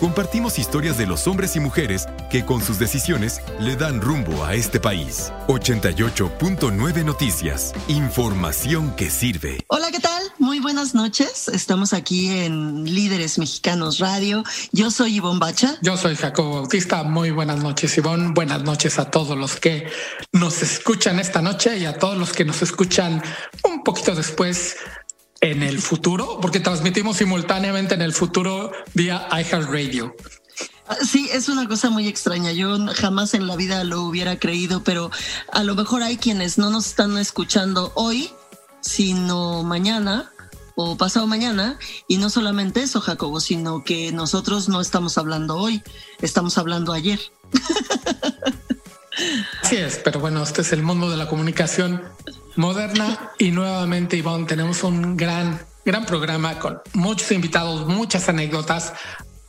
Compartimos historias de los hombres y mujeres que con sus decisiones le dan rumbo a este país. 88.9 Noticias. Información que sirve. Hola, ¿qué tal? Muy buenas noches. Estamos aquí en Líderes Mexicanos Radio. Yo soy Ivonne Bacha. Yo soy Jacobo Bautista. Muy buenas noches, Ivonne. Buenas noches a todos los que nos escuchan esta noche y a todos los que nos escuchan un poquito después en el futuro, porque transmitimos simultáneamente en el futuro vía iHeartRadio. Sí, es una cosa muy extraña. Yo jamás en la vida lo hubiera creído, pero a lo mejor hay quienes no nos están escuchando hoy, sino mañana o pasado mañana. Y no solamente eso, Jacobo, sino que nosotros no estamos hablando hoy, estamos hablando ayer. Así es, pero bueno, este es el mundo de la comunicación moderna y nuevamente, Ivonne, tenemos un gran, gran programa con muchos invitados, muchas anécdotas,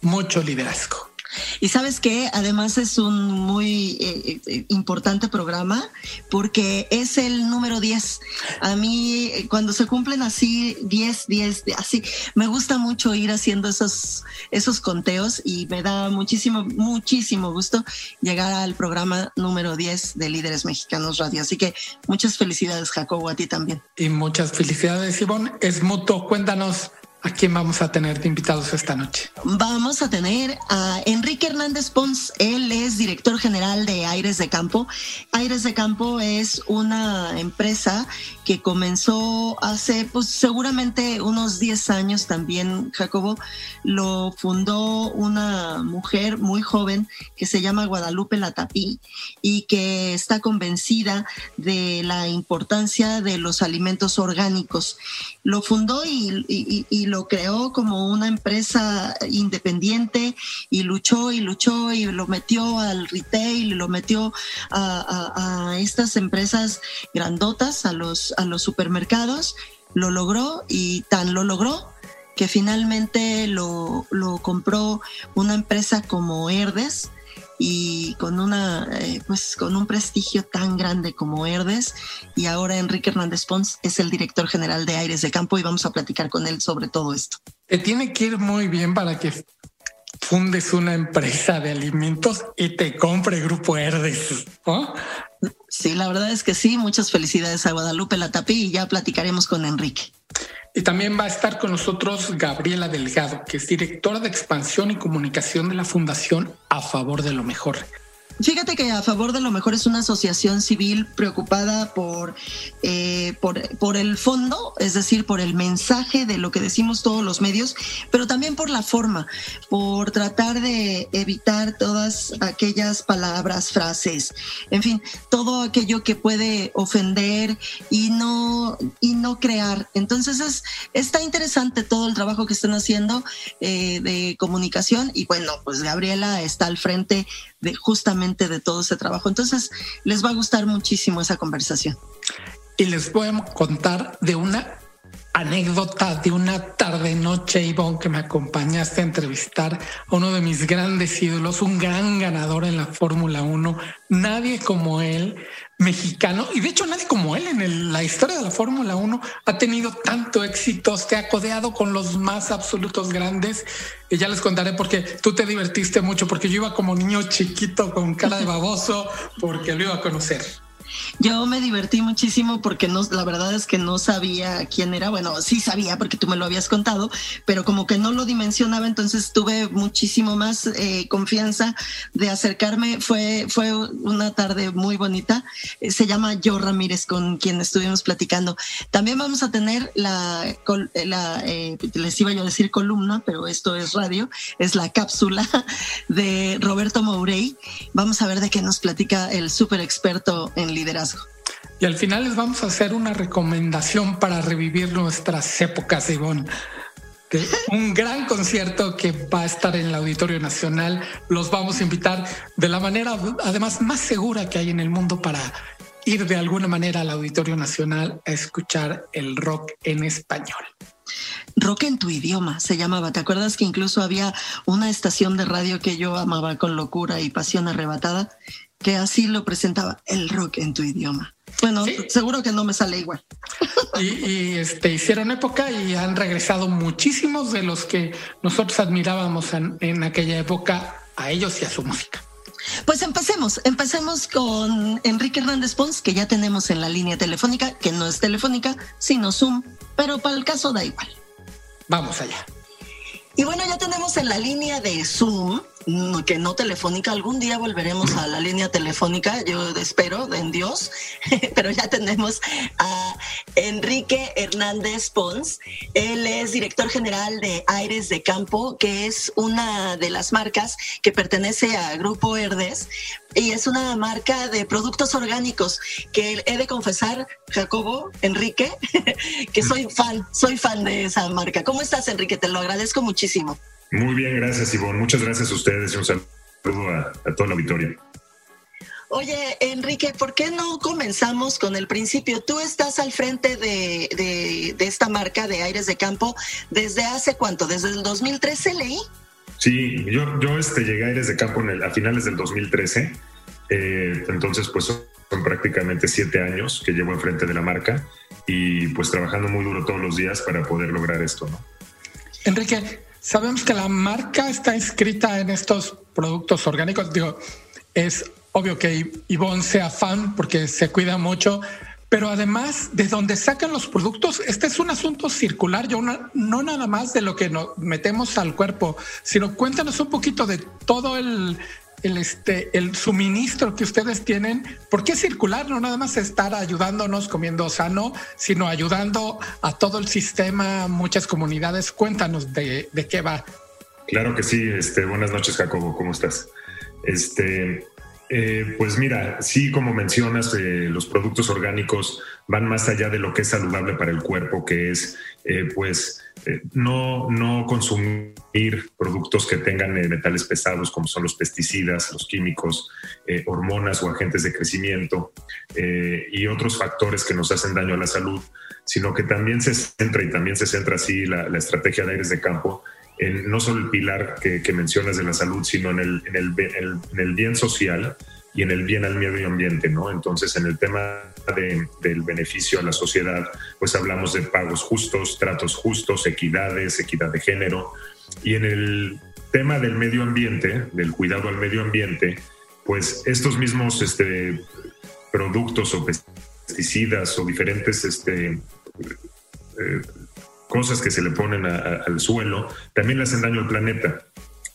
mucho liderazgo. Y sabes que además es un muy eh, eh, importante programa porque es el número 10. A mí eh, cuando se cumplen así 10, 10, así, me gusta mucho ir haciendo esos, esos conteos y me da muchísimo, muchísimo gusto llegar al programa número 10 de Líderes Mexicanos Radio. Así que muchas felicidades, Jacobo, a ti también. Y muchas felicidades, Ivonne. Es mutuo. Cuéntanos ¿A quién vamos a tener de invitados esta noche? Vamos a tener a Enrique Hernández Pons. Él es director general de Aires de Campo. Aires de Campo es una empresa que comenzó hace, pues seguramente unos 10 años también, Jacobo. Lo fundó una mujer muy joven que se llama Guadalupe Latapí y que está convencida de la importancia de los alimentos orgánicos. Lo fundó y, y lo creó como una empresa independiente y luchó y luchó y lo metió al retail lo metió a, estas empresas grandotas, a los, a los supermercados, lo logró y tan lo logró que finalmente lo, lo compró una empresa como Herdes, y con una eh, pues con un prestigio tan grande como Herdes y ahora Enrique Hernández Pons es el director general de Aires de Campo y vamos a platicar con él sobre todo esto. Te tiene que ir muy bien para que fundes una empresa de alimentos y te compre Grupo Herdes. Sí, la verdad es que sí. Muchas felicidades a Guadalupe Latapí y ya platicaremos con Enrique. Y también va a estar con nosotros Gabriela Delgado, que es directora de expansión y comunicación de la Fundación A Favor de lo Mejor. Fíjate que a favor de lo mejor es una asociación civil preocupada por, eh, por, por, el fondo, es decir, por el mensaje de lo que decimos todos los medios, pero también por la forma, por tratar de evitar todas aquellas palabras, frases, en fin, todo aquello que puede ofender y no, y no crear. Entonces es, está interesante todo el trabajo que están haciendo eh, de comunicación y bueno, pues Gabriela está al frente de justamente de todo ese trabajo. Entonces, les va a gustar muchísimo esa conversación. Y les voy a contar de una anécdota de una tarde noche, Ivonne, que me acompañaste a entrevistar a uno de mis grandes ídolos, un gran ganador en la Fórmula 1, nadie como él, mexicano, y de hecho nadie como él en la historia de la Fórmula 1 ha tenido tanto éxito, se ha codeado con los más absolutos grandes, y ya les contaré porque tú te divertiste mucho, porque yo iba como niño chiquito con cara de baboso, porque lo iba a conocer. Yo me divertí muchísimo porque no, la verdad es que no sabía quién era. Bueno, sí sabía porque tú me lo habías contado, pero como que no lo dimensionaba, entonces tuve muchísimo más eh, confianza de acercarme. Fue, fue una tarde muy bonita. Eh, se llama Yo Ramírez con quien estuvimos platicando. También vamos a tener la, eh, les iba yo a decir columna, pero esto es radio, es la cápsula de Roberto Mourey. Vamos a ver de qué nos platica el súper experto en liderazgo. Y al final les vamos a hacer una recomendación para revivir nuestras épocas, Ivonne. un gran concierto que va a estar en el Auditorio Nacional. Los vamos a invitar de la manera, además, más segura que hay en el mundo para ir de alguna manera al Auditorio Nacional a escuchar el rock en español. Rock en tu idioma se llamaba. ¿Te acuerdas que incluso había una estación de radio que yo amaba con locura y pasión arrebatada? Que así lo presentaba, el rock en tu idioma. Bueno, seguro que no me sale igual. Y, este, hicieron época y han regresado muchísimos de los que nosotros admirábamos en aquella época a ellos y a su música. Pues empecemos, empecemos con Enrique Hernández Pons, que ya tenemos en la línea telefónica, que no es telefónica, sino Zoom, pero para el caso da igual. Vamos allá. Y bueno, ya tenemos en la línea de Zoom Mm, que no telefónica. Algún día volveremos a la línea telefónica, yo espero, en Dios, pero ya tenemos a Enrique Hernández Pons. Él es director general de Aires de Campo, que es una de las marcas que pertenece a Grupo Herdes y es una marca de productos orgánicos que he de confesar, Jacobo, Enrique, que soy fan, soy fan de esa marca. ¿Cómo estás, Enrique? Te lo agradezco muchísimo. Muy bien, gracias Ivonne. Muchas gracias a ustedes y un saludo a, a toda la auditoría. Oye, Enrique, ¿por qué no comenzamos con el principio? Tú estás al frente de, de, esta marca de aires de campo desde hace cuánto, desde el 2013 leí. Sí, yo, yo este, llegué a aires de campo en el, a finales del 2013, eh, entonces pues son prácticamente siete años que llevo enfrente de la marca y pues trabajando muy duro todos los días para poder lograr esto, ¿no? Enrique, Sabemos que la marca está inscrita en estos productos orgánicos. Digo, es obvio que Ivonne sea fan porque se cuida mucho, pero además de donde sacan los productos, este es un asunto circular, yo no, nada más de lo que nos metemos al cuerpo, sino cuéntanos un poquito de todo el, el, este, el suministro que ustedes tienen, ¿por qué circular? No nada más estar ayudándonos comiendo sano, sino ayudando a todo el sistema, muchas comunidades. Cuéntanos de, de qué va. Claro que sí. Este, buenas noches, Jacobo. ¿Cómo estás? Este, eh, pues mira, sí, como mencionas, eh, los productos orgánicos van más allá de lo que es saludable para el cuerpo, que es eh, pues no, no consumir productos que tengan metales pesados como son los pesticidas, los químicos, hormonas o agentes de crecimiento y otros factores que nos hacen daño a la salud, sino que también se centra y también se centra así la, la estrategia de aires de campo no solo el pilar que, mencionas de la salud, sino en el, en, el, en el, bien social y en el bien al medio ambiente, ¿no? Entonces, en el tema del beneficio a la sociedad, pues hablamos de pagos justos, tratos justos, equidades, equidad de género. Y en el tema del medio ambiente, del cuidado al medio ambiente, pues estos mismos este, productos o pesticidas o diferentes este, eh, cosas que se le ponen al suelo, también le hacen daño al planeta.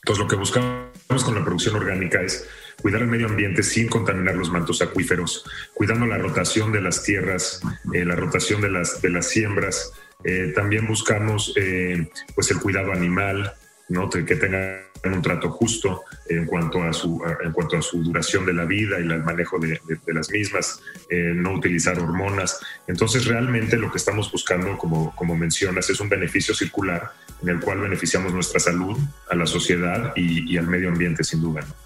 Entonces lo que buscamos con la producción orgánica es cuidar el medio ambiente sin contaminar los mantos acuíferos, cuidando la rotación de las tierras, eh, la rotación de las, de las siembras. Eh, también buscamos eh, pues el cuidado animal, ¿no? que tengan un trato justo en cuanto a su, en cuanto a su duración de la vida y el manejo de, las mismas, eh, no utilizar hormonas. Entonces, realmente lo que estamos buscando, como, como mencionas, es un beneficio circular en el cual beneficiamos nuestra salud, a la sociedad y, y al medio ambiente, sin duda. ¿no?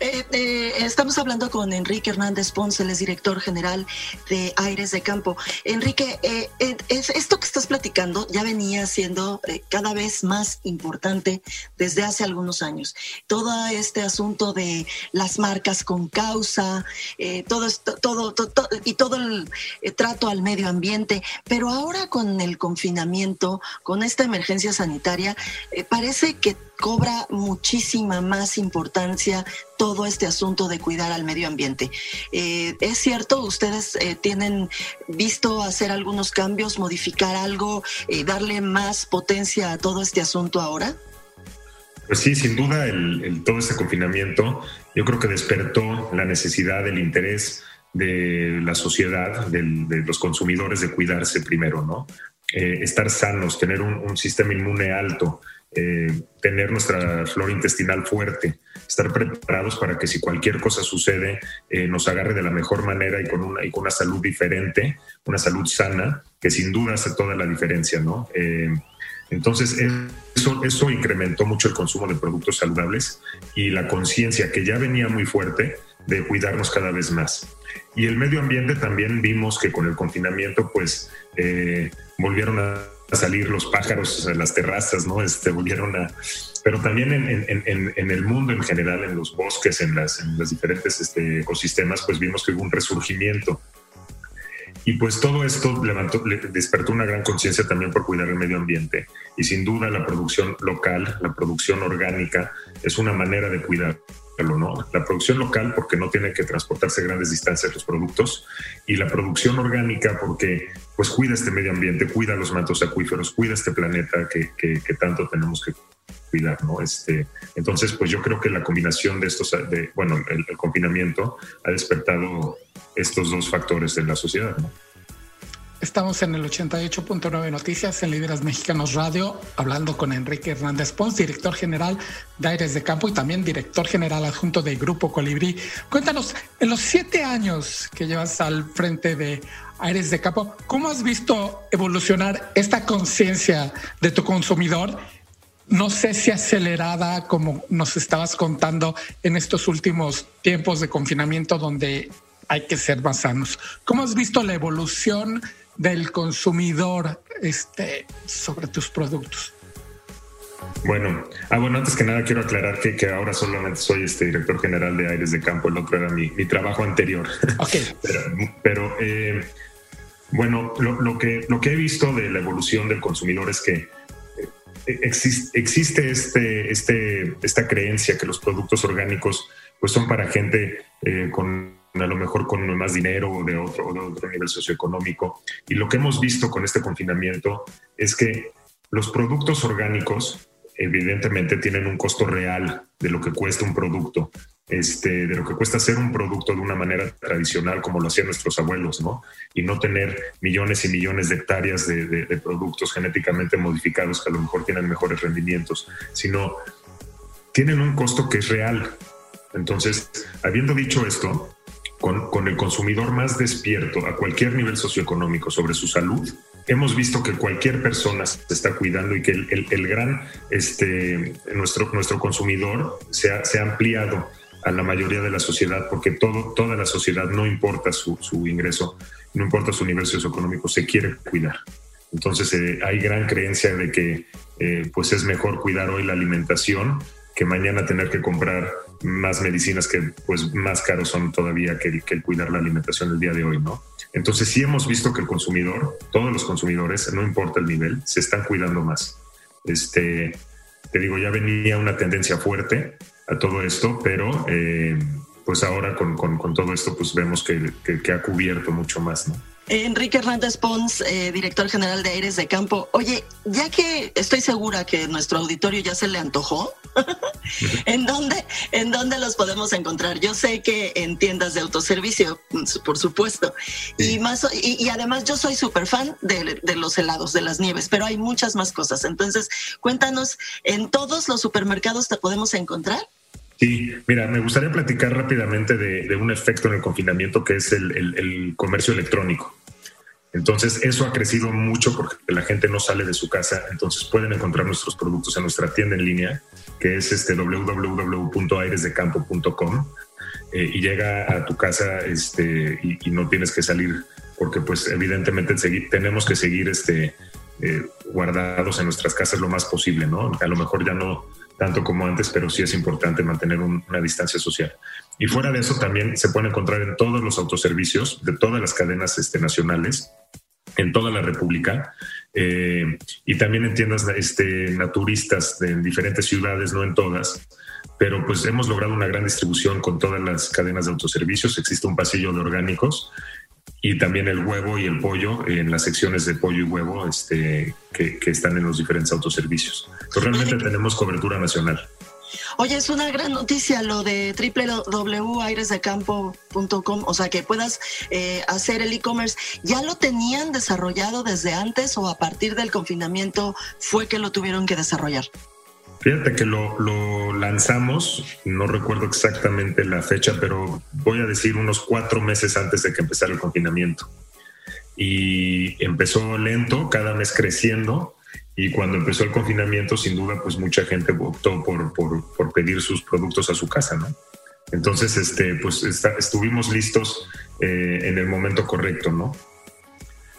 Eh, eh, estamos hablando con Enrique Hernández Ponce, es director general de Aires de Campo. Enrique, eh, esto que estás platicando ya venía siendo cada vez más importante desde hace algunos años. Todo este asunto de las marcas con causa, todo, todo, todo, y todo el trato al medio ambiente, pero ahora con el confinamiento, con esta emergencia sanitaria, parece que cobra muchísima más importancia todo este asunto de cuidar al medio ambiente. Eh, ¿Es cierto? ¿Ustedes eh, tienen visto hacer algunos cambios, modificar algo, eh, darle más potencia a todo este asunto ahora? Pues sí, sin duda, el, todo este confinamiento yo creo que despertó la necesidad, el interés de la sociedad, de los consumidores de cuidarse primero, ¿no? estar sanos, tener un sistema inmune alto, eh, tener nuestra flora intestinal fuerte, estar preparados para que si cualquier cosa sucede eh, nos agarre de la mejor manera y con, una, y con una salud diferente, una salud sana, que sin duda hace toda la diferencia, ¿no? Eh, entonces, eso, eso incrementó mucho el consumo de productos saludables y la conciencia que ya venía muy fuerte de cuidarnos cada vez más. Y el medio ambiente también vimos que con el confinamiento, pues, volvieron a a salir los pájaros a las terrazas, ¿no? Este, volvieron a... Pero también en, el mundo en general, en los bosques, en, las, en los diferentes este, ecosistemas, pues vimos que hubo un resurgimiento. Y pues todo esto levantó, despertó una gran conciencia también por cuidar el medio ambiente. Y sin duda la producción local, la producción orgánica, es una manera de cuidar La producción local porque no tiene que transportarse grandes distancias los productos y la producción orgánica porque pues cuida este medio ambiente, cuida los mantos acuíferos, cuida este planeta que, que, tanto tenemos que cuidar, ¿no? Este, entonces, pues yo creo que la combinación de estos, de, bueno, el, el confinamiento ha despertado estos dos factores en la sociedad, ¿no? Estamos en el 88.9 Noticias en Líderes Mexicanos Radio, hablando con Enrique Hernández Pons, director general de Aires de Campo y también director general adjunto del Grupo Colibrí. Cuéntanos, en los siete años que llevas al frente de Aires de Campo, ¿cómo has visto evolucionar esta conciencia de tu consumidor? No sé si acelerada, como nos estabas contando en estos últimos tiempos de confinamiento donde hay que ser más sanos. ¿Cómo has visto la evolución? Del consumidor este, sobre tus productos? Bueno, ah, bueno, antes que nada quiero aclarar que, que ahora solamente soy este director general de Aires de Campo, el otro era mi, mi trabajo anterior. Okay. pero, pero eh, bueno, lo, lo, que, lo que he visto de la evolución del consumidor es que eh, existe, existe este, este, esta creencia que los productos orgánicos pues son para gente eh, con a lo mejor con más dinero o de otro, de otro nivel socioeconómico. Y lo que hemos visto con este confinamiento es que los productos orgánicos evidentemente tienen un costo real de lo que cuesta un producto, este, de lo que cuesta hacer un producto de una manera tradicional como lo hacían nuestros abuelos, ¿no? Y no tener millones y millones de hectáreas de, de productos genéticamente modificados que a lo mejor tienen mejores rendimientos, sino tienen un costo que es real. Entonces, habiendo dicho esto, con, el consumidor más despierto a cualquier nivel socioeconómico sobre su salud, hemos visto que cualquier persona se está cuidando y que el, gran, este, nuestro, nuestro consumidor se ha, ampliado a la mayoría de la sociedad, porque todo, toda la sociedad, no importa su, su ingreso, no importa su nivel socioeconómico, se quiere cuidar. Entonces eh, hay gran creencia de que eh, pues es mejor cuidar hoy la alimentación que mañana tener que comprar más medicinas que pues más caros son todavía que el, cuidar la alimentación del día de hoy, ¿no? Entonces sí hemos visto que el consumidor, todos los consumidores, no importa el nivel, se están cuidando más. Este, te digo, ya venía una tendencia fuerte a todo esto, pero eh, pues ahora con, con, todo esto pues vemos que, que ha cubierto mucho más, ¿no? Enrique Hernández Pons, eh, director general de Aires de Campo. Oye, ya que estoy segura que nuestro auditorio ya se le antojó, ¿en, dónde, ¿en dónde los podemos encontrar? Yo sé que en tiendas de autoservicio, por supuesto. Y, más, y, además yo soy súper fan de, de, los helados, de las nieves, pero hay muchas más cosas. Entonces, cuéntanos, ¿en todos los supermercados te podemos encontrar? Sí, mira, me gustaría platicar rápidamente de, un efecto en el confinamiento que es el, comercio electrónico. Entonces, eso ha crecido mucho porque la gente no sale de su casa, entonces pueden encontrar nuestros productos en nuestra tienda en línea, que es este www.airesdecampo.com eh, y llega a tu casa este, y, no tienes que salir porque pues evidentemente tenemos que seguir este, eh, guardados en nuestras casas lo más posible, ¿no? A lo mejor ya no tanto como antes, pero sí es importante mantener una distancia social. Y fuera de eso también se puede encontrar en todos los autoservicios de todas las cadenas este, nacionales, en toda la República, eh, y también en tiendas este, naturistas de, en diferentes ciudades, no en todas, pero pues hemos logrado una gran distribución con todas las cadenas de autoservicios. Existe un pasillo de orgánicos y también el huevo y el pollo en las secciones de pollo y huevo este, que, están en los diferentes autoservicios. realmente tenemos cobertura nacional. Oye, es una gran noticia lo de www.airesdecampo.com, o sea, que puedas eh, hacer el e-commerce. ¿Ya lo tenían desarrollado desde antes o a partir del confinamiento fue que lo tuvieron que desarrollar? Fíjate que lo, lanzamos, no recuerdo exactamente la fecha, pero voy a decir unos cuatro meses antes de que empezara el confinamiento. Y empezó lento, cada mes creciendo, y cuando empezó el confinamiento, sin duda, pues mucha gente optó por, por, pedir sus productos a su casa, ¿no? Entonces, este, pues estuvimos listos eh, en el momento correcto, ¿no?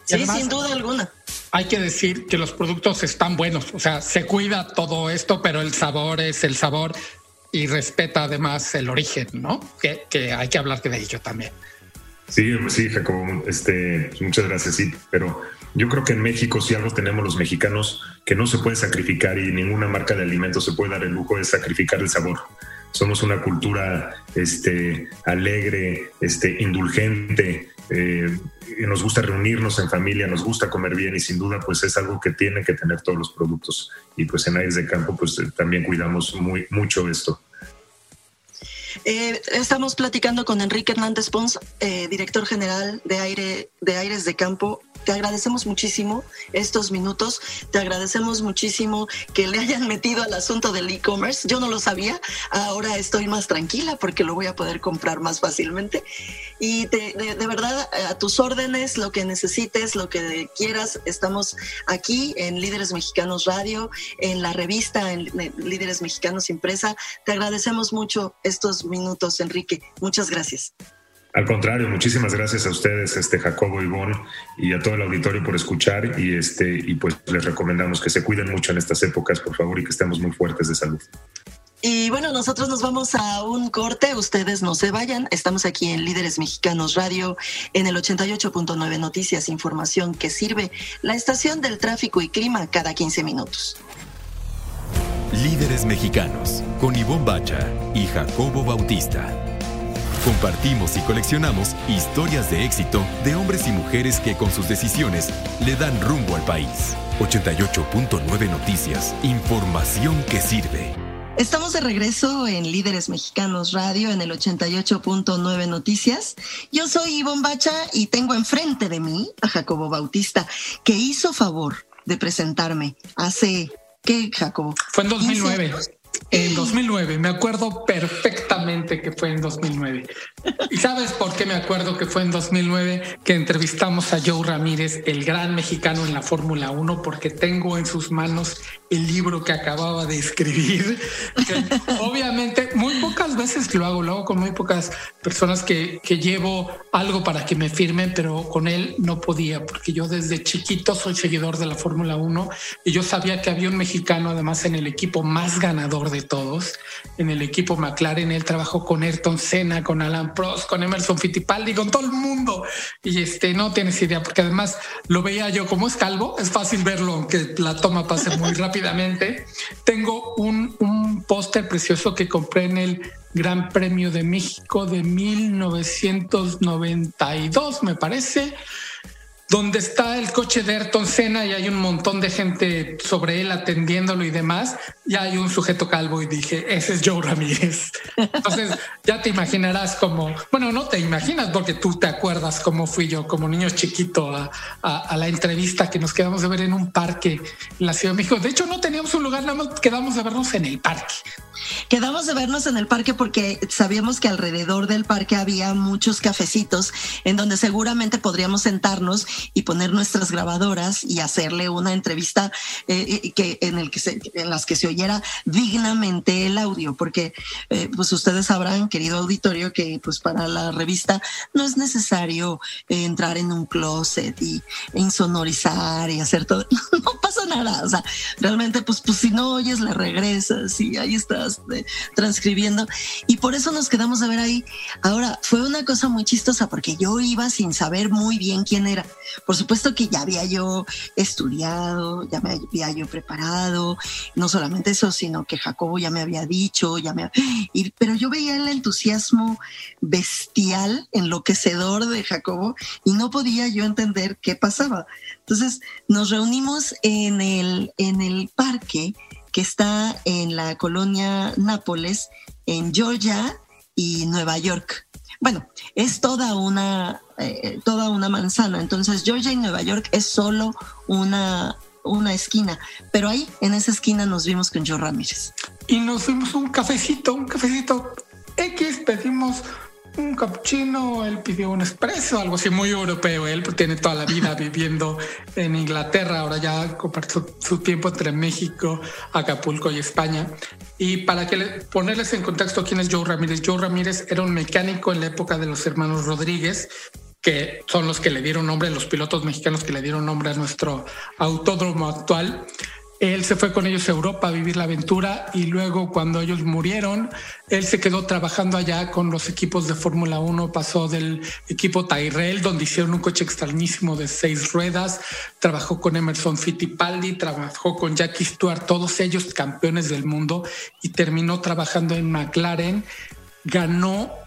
Sí, sin duda alguna. Hay que decir que los productos están buenos, o sea, se cuida todo esto, pero el sabor es el sabor y respeta además el origen, ¿no? Que, hay que hablar de ello también. Sí, sí, Jacobo, este, muchas gracias, sí, pero yo creo que en México si algo tenemos los mexicanos que no se puede sacrificar y ninguna marca de alimentos se puede dar el lujo de sacrificar el sabor. Somos una cultura este, alegre, este, indulgente, eh, nos gusta reunirnos en familia, nos gusta comer bien y sin duda pues es algo que tiene que tener todos los productos y pues en Aires de Campo pues también cuidamos muy, mucho esto. Eh, estamos platicando con Enrique Hernández Pons, eh, director general de, Aire, de Aires de Campo te agradecemos muchísimo estos minutos, te agradecemos muchísimo que le hayan metido al asunto del e-commerce. Yo no lo sabía, ahora estoy más tranquila porque lo voy a poder comprar más fácilmente. Y de, verdad, a tus órdenes, lo que necesites, lo que quieras, estamos aquí en Líderes Mexicanos Radio, en la revista en Líderes Mexicanos Impresa. Te agradecemos mucho estos minutos, Enrique. Muchas gracias. Al contrario, muchísimas gracias a ustedes, este Jacobo Ivón, y a todo el auditorio por escuchar y este y pues les recomendamos que se cuiden mucho en estas épocas, por favor, y que estemos muy fuertes de salud. Y bueno, nosotros nos vamos a un corte, ustedes no se vayan, estamos aquí en Líderes Mexicanos Radio, en el 88.9 Noticias, información que sirve, la estación del tráfico y clima cada 15 minutos. Líderes Mexicanos, con Ivonne Bacha y Jacobo Bautista. Compartimos y coleccionamos historias de éxito de hombres y mujeres que con sus decisiones le dan rumbo al país. 88.9 Noticias, información que sirve. Estamos de regreso en Líderes Mexicanos Radio en el 88.9 Noticias. Yo soy Ivonne Bacha y tengo enfrente de mí a Jacobo Bautista, que hizo favor de presentarme hace ¿Qué, Jacobo? Fue en 2009. En 2009, me acuerdo perfectamente que fue en 2009. ¿Y sabes por qué me acuerdo que fue en 2009 que entrevistamos a Joe Ramírez, el gran mexicano en la Fórmula 1? Porque tengo en sus manos el libro que acababa de escribir. obviamente, muy pocas veces lo hago, lo hago con muy pocas personas que, que llevo algo para que me firmen, pero con él no podía, porque yo desde chiquito soy seguidor de la Fórmula 1 y yo sabía que había un mexicano además en el equipo más ganador de todos, en el equipo McLaren. Él trabajó con Ayrton Senna, con Alan Prost, con Emerson Fittipaldi, con todo el mundo. Y este, no tienes idea, porque además lo veía yo como es calvo, es fácil verlo, aunque la toma pase muy rápidamente. Tengo un, un póster precioso que compré en el Gran Premio de México de 1992, me parece donde está el coche de Ayrton Senna y hay un montón de gente sobre él atendiéndolo y demás, ya hay un sujeto calvo y dije, ese es Joe Ramírez. Entonces ya te imaginarás como, bueno, no te imaginas porque tú te acuerdas cómo fui yo como niño chiquito a, a, la entrevista que nos quedamos de ver en un parque en la Ciudad de México. De hecho, no teníamos un lugar, nada más quedamos de vernos en el parque. Quedamos de vernos en el parque porque sabíamos que alrededor del parque había muchos cafecitos en donde seguramente podríamos sentarnos y poner nuestras grabadoras y hacerle una entrevista eh, eh, que en el que en las que se oyera dignamente el audio, porque eh, pues ustedes sabrán, querido auditorio, que pues para la revista no es necesario entrar en un closet y insonorizar y hacer todo, no pasa nada, o sea, realmente pues pues si no oyes la regresas y ahí transcribiendo y por eso nos quedamos a ver ahí. Ahora, fue una cosa muy chistosa porque yo iba sin saber muy bien quién era. Por supuesto que ya había yo estudiado, ya me había yo preparado, no solamente eso, sino que Jacobo ya me había dicho, ya me pero yo veía el entusiasmo bestial, enloquecedor de Jacobo y no podía yo entender qué pasaba. Entonces nos reunimos en el, en el parque que está en la colonia Nápoles, en Georgia y Nueva York. Bueno, es toda una, eh, toda una manzana. Entonces, Georgia y Nueva York es solo una, una esquina. Pero ahí, en esa esquina, nos vimos con Joe Ramírez. Y nos fuimos un cafecito, un cafecito X, pedimos un cappuccino, él pidió un espresso, algo así muy europeo. Él tiene toda la vida viviendo en Inglaterra, ahora ya compartió su tiempo entre México, Acapulco y España. Y para que ponerles en contexto quién es Joe Ramírez, Joe Ramírez era un mecánico en la época de los hermanos Rodríguez que son los que le dieron nombre, los pilotos mexicanos que le dieron nombre a nuestro autódromo actual. Él se fue con ellos a Europa a vivir la aventura y luego cuando ellos murieron, él se quedó trabajando allá con los equipos de Fórmula 1, pasó del equipo Tyrrell, donde hicieron un coche extrañísimo de seis ruedas, trabajó con Emerson Fittipaldi, trabajó con Jackie Stewart, todos ellos campeones del mundo y terminó trabajando en McLaren, ganó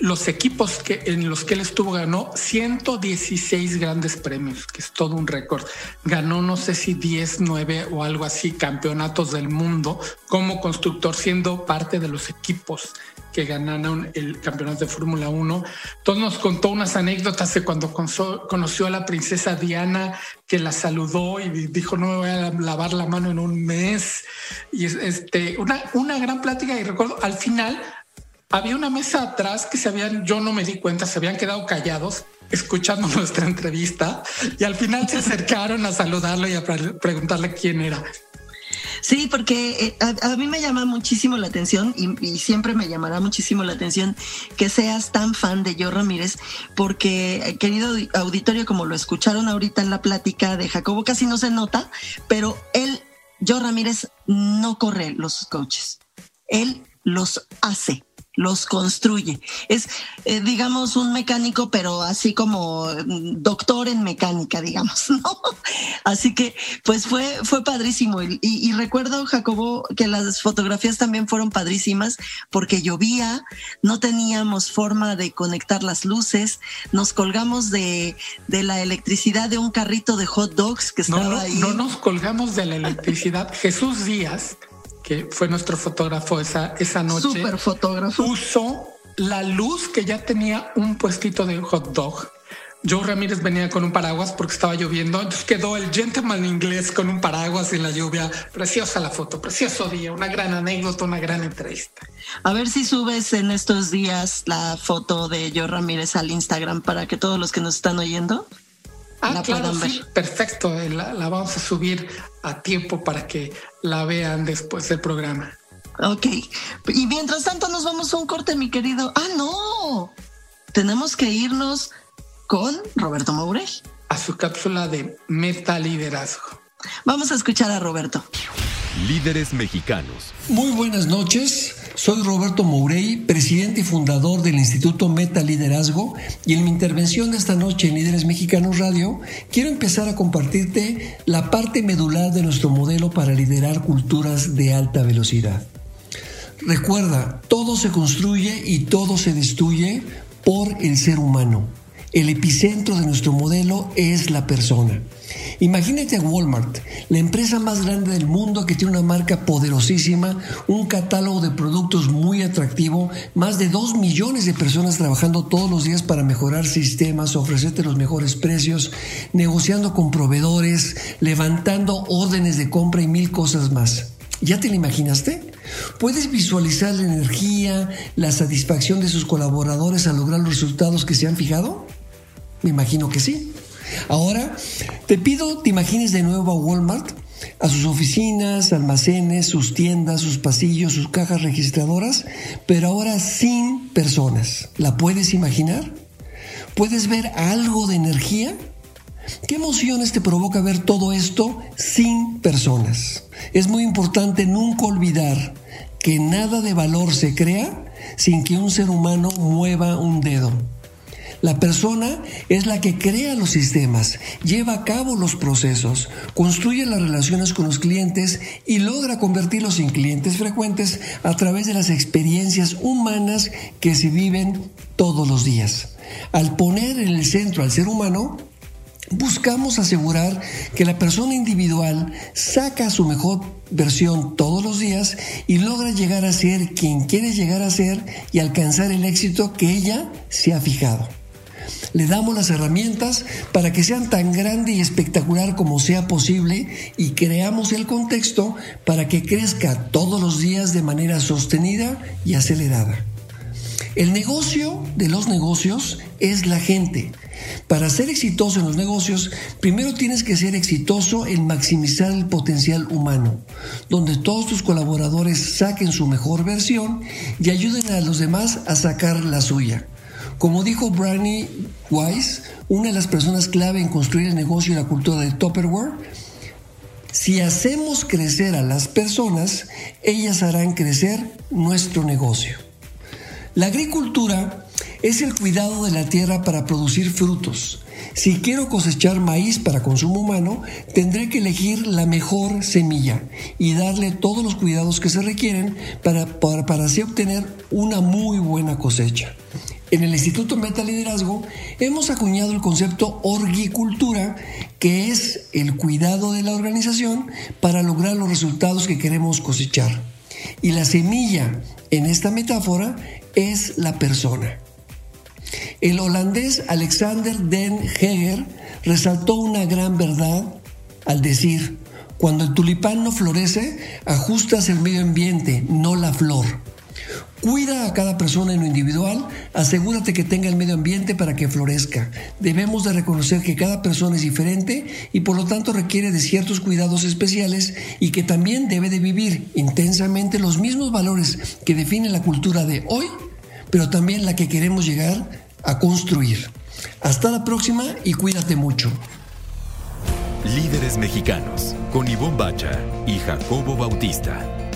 los equipos que, en los que él estuvo ganó 116 grandes premios, que es todo un récord. Ganó no sé si 10, 9 o algo así campeonatos del mundo como constructor, siendo parte de los equipos que ganaron el campeonato de Fórmula 1. Entonces nos contó unas anécdotas de cuando conoció a la princesa Diana, que la saludó y dijo no me voy a lavar la mano en un mes. Y este, una, una gran plática y recuerdo al final había una mesa atrás que se habían, yo no me di cuenta, se habían quedado callados escuchando nuestra entrevista y al final se acercaron a saludarlo y a preguntarle quién era. Sí, porque eh, a, mí me llama muchísimo la atención y, siempre me llamará muchísimo la atención que seas tan fan de Joe Ramírez, porque querido auditorio, como lo escucharon ahorita en la plática de Jacobo, casi no se nota, pero él, Joe Ramírez, no corre los coches, él los hace los construye. Es, eh, digamos, un mecánico, pero así como mm, doctor en mecánica, digamos, ¿no? Así que, pues fue, fue padrísimo. Y, recuerdo, Jacobo, que las fotografías también fueron padrísimas porque llovía, no teníamos forma de conectar las luces, nos colgamos de, de la electricidad de un carrito de hot dogs que estaba ahí. No nos colgamos de la electricidad. Jesús Díaz que fue nuestro fotógrafo esa, esa noche. Super fotógrafo. Usó la luz que ya tenía un puestito de hot dog. Joe Ramírez venía con un paraguas porque estaba lloviendo. Entonces quedó el gentleman inglés con un paraguas en la lluvia. Preciosa la foto, precioso día, una gran anécdota, una gran entrevista. A ver si subes en estos días la foto de Joe Ramírez al Instagram para que todos los que nos están oyendo Ah, claro, sí, perfecto. Eh, la, vamos a subir a tiempo para que la vean después del programa. Ok. Y mientras tanto nos vamos a un corte, mi querido. Ah, no. Tenemos que irnos con Roberto Mourey. A su cápsula de Meta Liderazgo. Vamos a escuchar a Roberto. Líderes mexicanos. Muy buenas noches. Soy Roberto Mourey, presidente y fundador del Instituto Meta Liderazgo y en mi intervención de esta noche en Líderes Mexicanos Radio quiero empezar a compartirte la parte medular de nuestro modelo para liderar culturas de alta velocidad. Recuerda, todo se construye y todo se destruye por el ser humano. El epicentro de nuestro modelo es la persona. Imagínate a Walmart, la empresa más grande del mundo que tiene una marca poderosísima, un catálogo de productos muy atractivo, más de 2 millones de personas trabajando todos los días para mejorar sistemas, ofrecerte los mejores precios, negociando con proveedores, levantando órdenes de compra y mil cosas más. ¿Ya te lo imaginaste? ¿Puedes visualizar la energía, la satisfacción de sus colaboradores al lograr los resultados que se han fijado? Me imagino que sí. Ahora, te pido, te imagines de nuevo a Walmart, a sus oficinas, almacenes, sus tiendas, sus pasillos, sus cajas registradoras, pero ahora sin personas. ¿La puedes imaginar? ¿Puedes ver algo de energía? ¿Qué emociones te provoca ver todo esto sin personas? Es muy importante nunca olvidar que nada de valor se crea sin que un ser humano mueva un dedo. La persona es la que crea los sistemas, lleva a cabo los procesos, construye las relaciones con los clientes y logra convertirlos en clientes frecuentes a través de las experiencias humanas que se viven todos los días. Al poner en el centro al ser humano, buscamos asegurar que la persona individual saca su mejor versión todos los días y logra llegar a ser quien quiere llegar a ser y alcanzar el éxito que ella se ha fijado le damos las herramientas para que sean tan grande y espectacular como sea posible y creamos el contexto para que crezca todos los días de manera sostenida y acelerada. El negocio de los negocios es la gente. Para ser exitoso en los negocios, primero tienes que ser exitoso en maximizar el potencial humano, donde todos tus colaboradores saquen su mejor versión y ayuden a los demás a sacar la suya. Como dijo Brandy Weiss, una de las personas clave en construir el negocio y la cultura de Tupperware, si hacemos crecer a las personas, ellas harán crecer nuestro negocio. La agricultura es el cuidado de la tierra para producir frutos. Si quiero cosechar maíz para consumo humano, tendré que elegir la mejor semilla y darle todos los cuidados que se requieren para, para, así obtener una muy buena cosecha. En el Instituto Meta Liderazgo hemos acuñado el concepto orgicultura, que es el cuidado de la organización para lograr los resultados que queremos cosechar. Y la semilla en esta metáfora es la persona. El holandés Alexander Den Heger resaltó una gran verdad al decir, cuando el tulipán no florece, ajustas el medio ambiente, no la flor. Cuida a cada persona en lo individual, asegúrate que tenga el medio ambiente para que florezca. Debemos de reconocer que cada persona es diferente y por lo tanto requiere de ciertos cuidados especiales y que también debe de vivir intensamente los mismos valores que definen la cultura de hoy, pero también la que queremos llegar a construir. Hasta la próxima y cuídate mucho. Líderes mexicanos con Ivonne Bacha y Jacobo Bautista.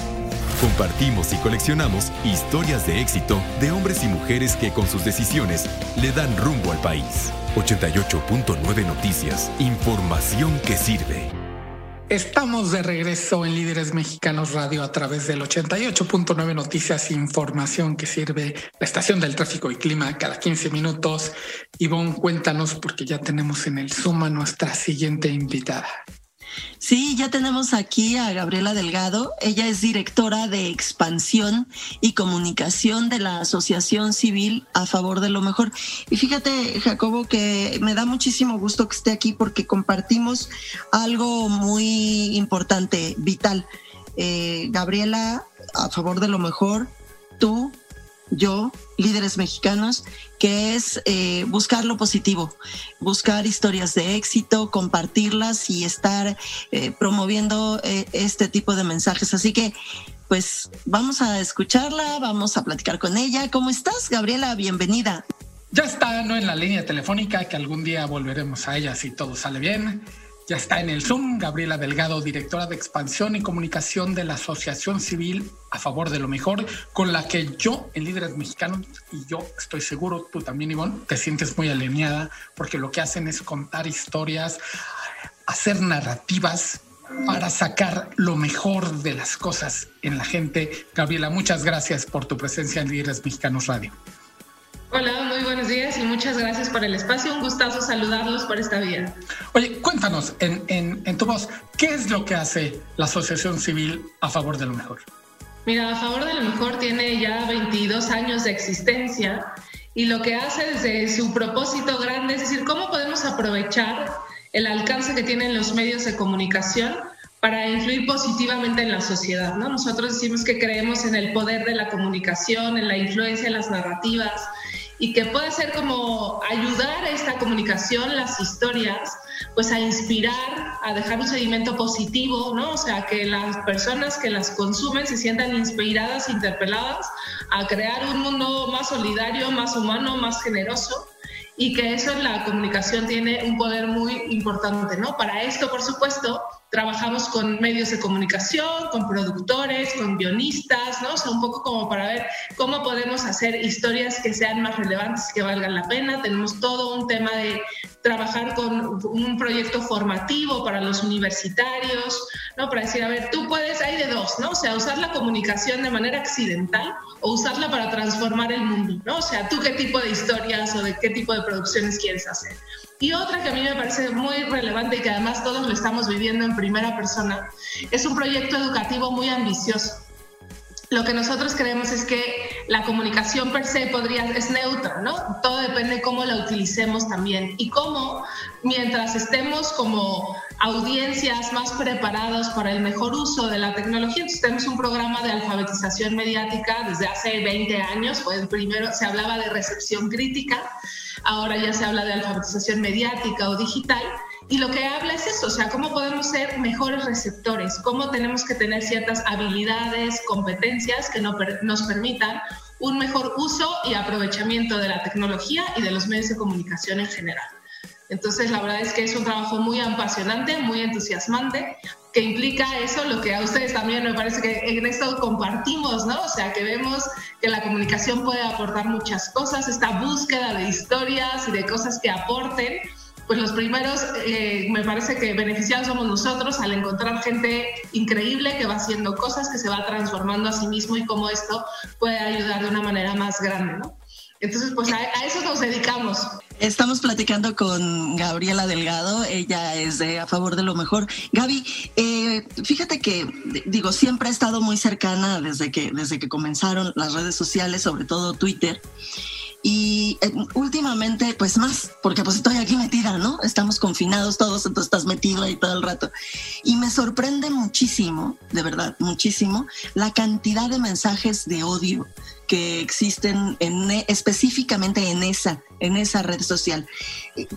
Compartimos y coleccionamos historias de éxito de hombres y mujeres que con sus decisiones le dan rumbo al país. 88.9 Noticias. Información que sirve. Estamos de regreso en Líderes Mexicanos Radio a través del 88.9 Noticias, información que sirve la estación del tráfico y clima cada 15 minutos. Ivonne, cuéntanos porque ya tenemos en el Zoom a nuestra siguiente invitada. Sí, ya tenemos aquí a Gabriela Delgado. Ella es directora de expansión y comunicación de la Asociación Civil a favor de lo mejor. Y fíjate, Jacobo, que me da muchísimo gusto que esté aquí porque compartimos algo muy importante, vital. Eh, Gabriela, a favor de lo mejor, tú yo, líderes mexicanos, que es eh, buscar lo positivo, buscar historias de éxito, compartirlas y estar eh, promoviendo eh, este tipo de mensajes. Así que, pues vamos a escucharla, vamos a platicar con ella. ¿Cómo estás, Gabriela? Bienvenida. Ya está, no en la línea telefónica, que algún día volveremos a ella si todo sale bien. Ya está en el Zoom Gabriela Delgado, directora de expansión y comunicación de la Asociación Civil a favor de lo mejor, con la que yo, en Líderes Mexicanos, y yo estoy seguro, tú también, Ivonne, te sientes muy alineada porque lo que hacen es contar historias, hacer narrativas para sacar lo mejor de las cosas en la gente. Gabriela, muchas gracias por tu presencia en Líderes Mexicanos Radio. Hola, muy buenos días muchas gracias por el espacio. Un gustazo saludarlos por esta vía. Oye, cuéntanos en, en, tu voz, ¿qué es lo que hace la Asociación Civil a favor de lo mejor? Mira, a favor de lo mejor tiene ya 22 años de existencia y lo que hace desde su propósito grande es decir, ¿cómo podemos aprovechar el alcance que tienen los medios de comunicación para influir positivamente en la sociedad. ¿no? Nosotros decimos que creemos en el poder de la comunicación, en la influencia de las narrativas y que puede ser como ayudar a esta comunicación, las historias, pues a inspirar, a dejar un seguimiento positivo, ¿no? O sea, que las personas que las consumen se sientan inspiradas, interpeladas a crear un mundo más solidario, más humano, más generoso y que eso en la comunicación tiene un poder muy importante, ¿no? Para esto, por supuesto, trabajamos con medios de comunicación, con productores, con guionistas, ¿no? O sea, un poco como para ver cómo podemos hacer historias que sean más relevantes, que valgan la pena. Tenemos todo un tema de trabajar con un proyecto formativo para los universitarios, ¿no? Para decir, a ver, tú puedes, hay de dos, ¿no? O sea, usar la comunicación de manera accidental o usarla para transformar el mundo, ¿no? O sea, tú qué tipo de historias o de qué tipo de producciones quieres hacer. Y otra que a mí me parece muy relevante y que además todos lo estamos viviendo en primera persona, es un proyecto educativo muy ambicioso. Lo que nosotros creemos es que la comunicación per se podría, es neutra, ¿no? Todo depende de cómo la utilicemos también y cómo mientras estemos como audiencias más preparados para el mejor uso de la tecnología. Entonces tenemos un programa de alfabetización mediática desde hace 20 años, pues primero se hablaba de recepción crítica, ahora ya se habla de alfabetización mediática o digital. Y lo que habla es eso, o sea, cómo podemos ser mejores receptores, cómo tenemos que tener ciertas habilidades, competencias que nos permitan un mejor uso y aprovechamiento de la tecnología y de los medios de comunicación en general. Entonces, la verdad es que es un trabajo muy apasionante, muy entusiasmante, que implica eso, lo que a ustedes también me parece que en esto compartimos, ¿no? O sea, que vemos que la comunicación puede aportar muchas cosas, esta búsqueda de historias y de cosas que aporten pues los primeros eh, me parece que beneficiados somos nosotros al encontrar gente increíble que va haciendo cosas, que se va transformando a sí mismo y cómo esto puede ayudar de una manera más grande, ¿no? Entonces, pues a, eso nos dedicamos. Estamos platicando con Gabriela Delgado, ella es de A Favor de lo Mejor. Gaby, eh, fíjate que, digo, siempre he estado muy cercana desde que, desde que comenzaron las redes sociales, sobre todo Twitter y eh, últimamente pues más, porque pues estoy aquí metida, ¿no? Estamos confinados todos, entonces estás metido ahí todo el rato. Y me sorprende muchísimo, de verdad, muchísimo, la cantidad de mensajes de odio que existen en, específicamente en esa, en esa red social.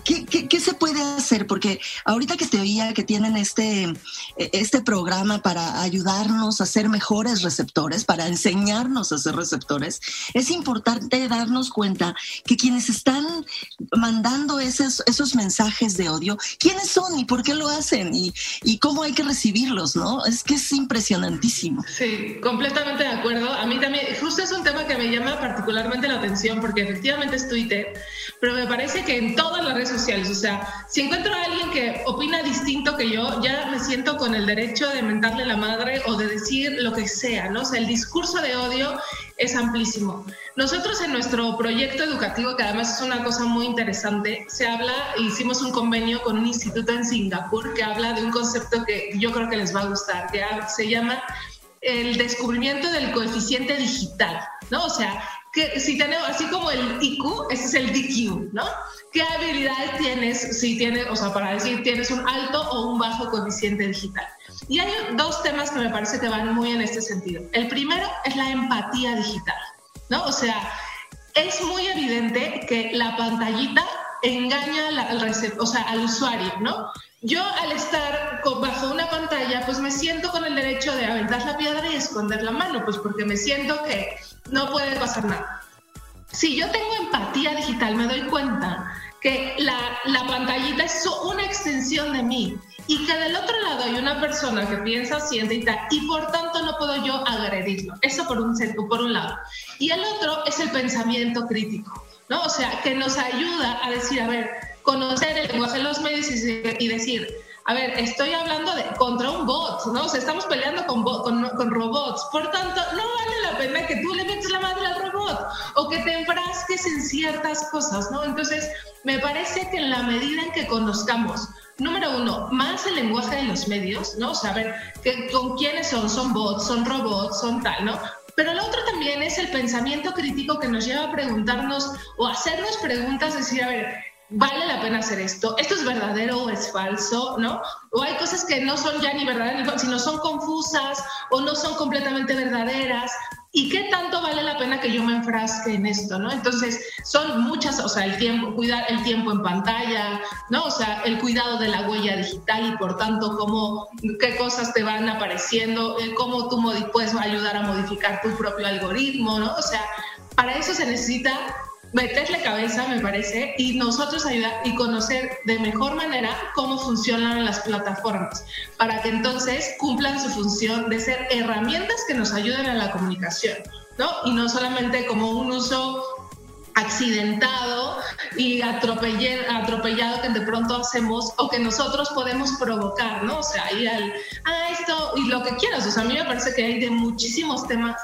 ¿Qué, qué, se puede hacer? Porque ahorita que te oía que tienen este, este programa para ayudarnos a ser mejores receptores, para enseñarnos a ser receptores, es importante darnos cuenta que quienes están mandando esos, esos mensajes de odio, ¿quiénes son y por qué lo hacen? Y, y cómo hay que recibirlos, ¿no? Es que es impresionantísimo. Sí, completamente de acuerdo. A mí también, justo es un tema que me llama particularmente la atención porque efectivamente es Twitter, pero me parece que en todas las redes sociales, o sea, si encuentro a alguien que opina distinto que yo, ya me siento con el derecho de mentarle la madre o de decir lo que sea, ¿no? O sea, el discurso de odio es amplísimo. Nosotros en nuestro proyecto educativo, que además es una cosa muy interesante, se habla, hicimos un convenio con un instituto en Singapur que habla de un concepto que yo creo que les va a gustar, que se llama el descubrimiento del coeficiente digital, ¿no? O sea, que si tenemos, así como el IQ, ese es el DQ, ¿no? ¿Qué habilidades tienes si tienes, o sea, para decir tienes un alto o un bajo coeficiente digital? Y hay dos temas que me parece que van muy en este sentido. El primero es la empatía digital, ¿no? O sea, es muy evidente que la pantallita engaña al, o sea, al usuario, ¿no? Yo al estar bajo una pantalla, pues me siento con el derecho de aventar la piedra y esconder la mano, pues porque me siento que no puede pasar nada. Si yo tengo empatía digital, me doy cuenta que la, la pantallita es una extensión de mí y que del otro lado hay una persona que piensa, siente y tal, y por tanto no puedo yo agredirlo. Eso por un, por un lado. Y el otro es el pensamiento crítico, ¿no? O sea, que nos ayuda a decir, a ver, conocer el lenguaje de los medios y, decir, a ver, estoy hablando de contra un bot, ¿no? O sea, estamos peleando con, con, robots. Por tanto, no vale la pena que tú le metes la madre al robot o que te enfrasques en ciertas cosas, ¿no? Entonces, me parece que en la medida en que conozcamos, número uno, más el lenguaje de los medios, ¿no? O que, con quiénes son, son bots, son robots, son tal, ¿no? Pero lo otro también es el pensamiento crítico que nos lleva a preguntarnos o hacernos preguntas, decir, a ver, vale la pena hacer esto, esto es verdadero o es falso, ¿no? O hay cosas que no son ya ni verdaderas, sino son confusas o no son completamente verdaderas. ¿Y qué tanto vale la pena que yo me enfrasque en esto, no? Entonces, son muchas, o sea, el tiempo, cuidar el tiempo en pantalla, ¿no? O sea, el cuidado de la huella digital y por tanto, cómo, qué cosas te van apareciendo, cómo tú puedes ayudar a modificar tu propio algoritmo, ¿no? O sea, para eso se necesita meterle cabeza, me parece, y nosotros ayudar y conocer de mejor manera cómo funcionan las plataformas, para que entonces cumplan su función de ser herramientas que nos ayuden a la comunicación, ¿no? Y no solamente como un uso accidentado y atropellado que de pronto hacemos o que nosotros podemos provocar, ¿no? O sea, ahí al, ah, esto y lo que quieras. O sea, a mí me parece que hay de muchísimos temas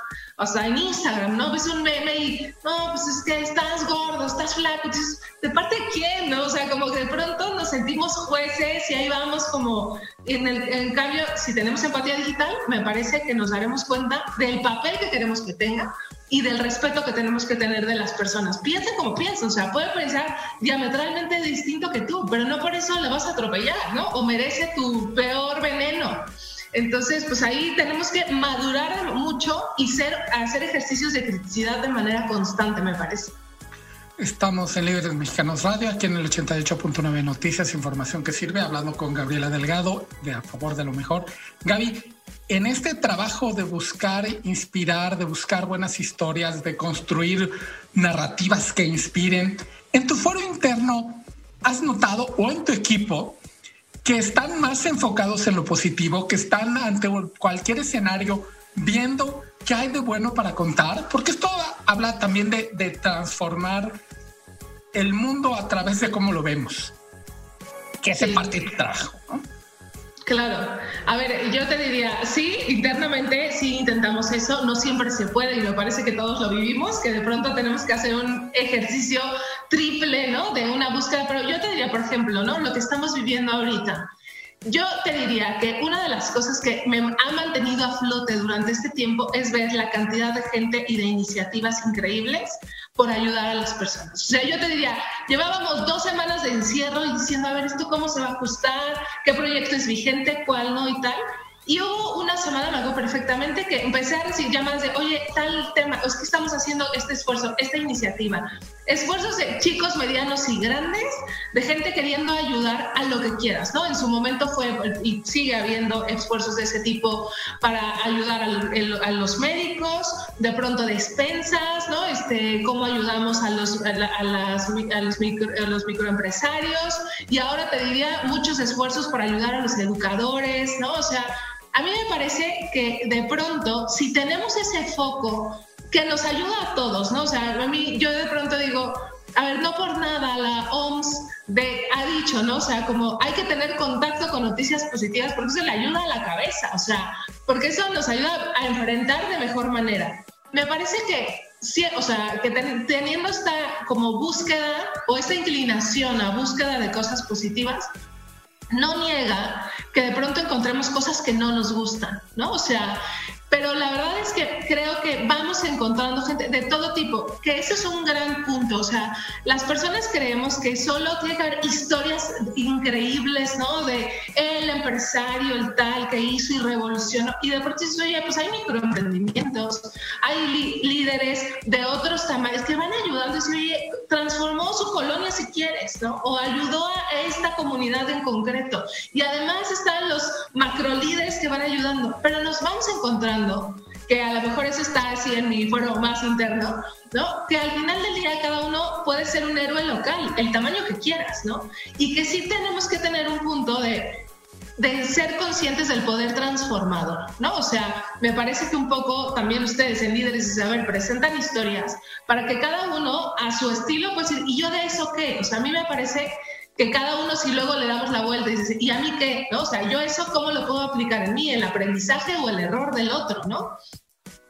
o sea, en Instagram, ¿no? Ves un meme y, no, pues es que estás gordo, estás flaco. Entonces, ¿de parte de quién, no? O sea, como que de pronto nos sentimos jueces y ahí vamos como... En, el, en cambio, si tenemos empatía digital, me parece que nos daremos cuenta del papel que queremos que tenga y del respeto que tenemos que tener de las personas. Piensa como piensa, o sea, puede pensar diametralmente distinto que tú, pero no por eso le vas a atropellar, ¿no? O merece tu peor veneno. Entonces, pues ahí tenemos que madurar mucho y ser, hacer ejercicios de criticidad de manera constante, me parece. Estamos en Libres Mexicanos Radio, aquí en el 88.9 Noticias, información que sirve, hablando con Gabriela Delgado de A Favor de lo Mejor. Gaby, en este trabajo de buscar inspirar, de buscar buenas historias, de construir narrativas que inspiren, en tu foro interno, ¿has notado o en tu equipo que están más enfocados en lo positivo, que están ante cualquier escenario viendo qué hay de bueno para contar? Porque esto habla también de, de transformar el mundo a través de cómo lo vemos, que es parte de tu trabajo. Claro. A ver, yo te diría, sí, internamente sí intentamos eso, no siempre se puede y me parece que todos lo vivimos, que de pronto tenemos que hacer un ejercicio triple, ¿no? De una búsqueda, pero yo te diría, por ejemplo, ¿no? Lo que estamos viviendo ahorita. Yo te diría que una de las cosas que me ha mantenido a flote durante este tiempo es ver la cantidad de gente y de iniciativas increíbles por ayudar a las personas. O sea, yo te diría, llevábamos dos semanas de encierro y diciendo, a ver, ¿esto cómo se va a ajustar? ¿Qué proyecto es vigente? ¿Cuál no? Y tal. Y hubo una semana, me acuerdo perfectamente, que empecé a recibir llamadas de, oye, tal tema, es que estamos haciendo este esfuerzo, esta iniciativa. Esfuerzos de chicos, medianos y grandes, de gente queriendo ayudar a lo que quieras, ¿no? En su momento fue, y sigue habiendo esfuerzos de ese tipo para ayudar a, los médicos, de pronto despensas, ¿no? Este, cómo ayudamos a los, a, las, a los, los microempresarios, y ahora te diría muchos esfuerzos para ayudar a los educadores, ¿no? O sea, a mí me parece que de pronto, si tenemos ese foco que nos ayuda a todos, ¿no? O sea, a mí, yo de pronto digo, a ver, no por nada la OMS ha dicho, ¿no? O sea, como hay que tener contacto con noticias positivas porque eso le ayuda a la cabeza, o sea, porque eso nos ayuda a enfrentar de mejor manera. Me parece que, sí, o sea, que teniendo esta como búsqueda o esta inclinación a búsqueda de cosas positivas, no niega que de pronto encontremos cosas que no nos gustan, ¿no? O sea, pero la verdad es que creo que vamos encontrando gente de todo tipo, que eso es un gran punto, o sea, las personas creemos que solo tiene que haber historias increíbles, ¿no? De el empresario, el tal que hizo y revolucionó, y de pronto dices, oye, pues hay microemprendimientos, hay líderes de otros tamaños que van ayudando, y oye, transformó su colonia si quieres, ¿no? O ayudó a esta comunidad en concreto, y además están los macro líderes que van ayudando, pero nos vamos encontrando que a lo mejor eso está así en mi foro más interno, ¿no? Que al final del día cada uno puede ser un héroe local, el tamaño que quieras, ¿no? Y que sí tenemos que tener un punto de, de ser conscientes del poder transformador, ¿no? O sea, me parece que un poco también ustedes en Líderes de Saber presentan historias para que cada uno a su estilo, pues, ¿y yo de eso qué? O sea, a mí me parece que cada uno si luego le damos la vuelta y ¿y a mí qué? ¿No? O sea, yo eso cómo lo puedo aplicar en mí, el aprendizaje o el error del otro, ¿no?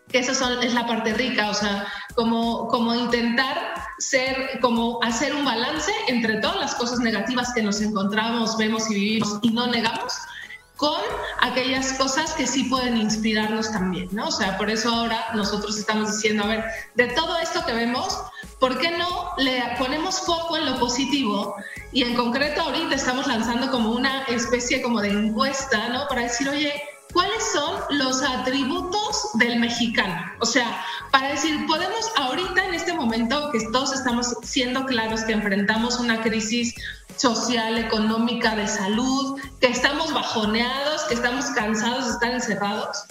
Que son, es la parte rica, o sea, como, como intentar ser, como hacer un balance entre todas las cosas negativas que nos encontramos, vemos y vivimos y no negamos, con aquellas cosas que sí pueden inspirarnos también, ¿no? O sea, por eso ahora nosotros estamos diciendo, a ver, de todo esto que vemos, ¿por qué no le ponemos foco en lo positivo? Y en concreto ahorita estamos lanzando como una especie como de encuesta, ¿no? Para decir, oye, ¿cuáles son los atributos del mexicano? O sea, para decir, podemos ahorita en este momento que todos estamos siendo claros que enfrentamos una crisis social, económica, de salud, que estamos bajoneados, que estamos cansados de estar encerrados.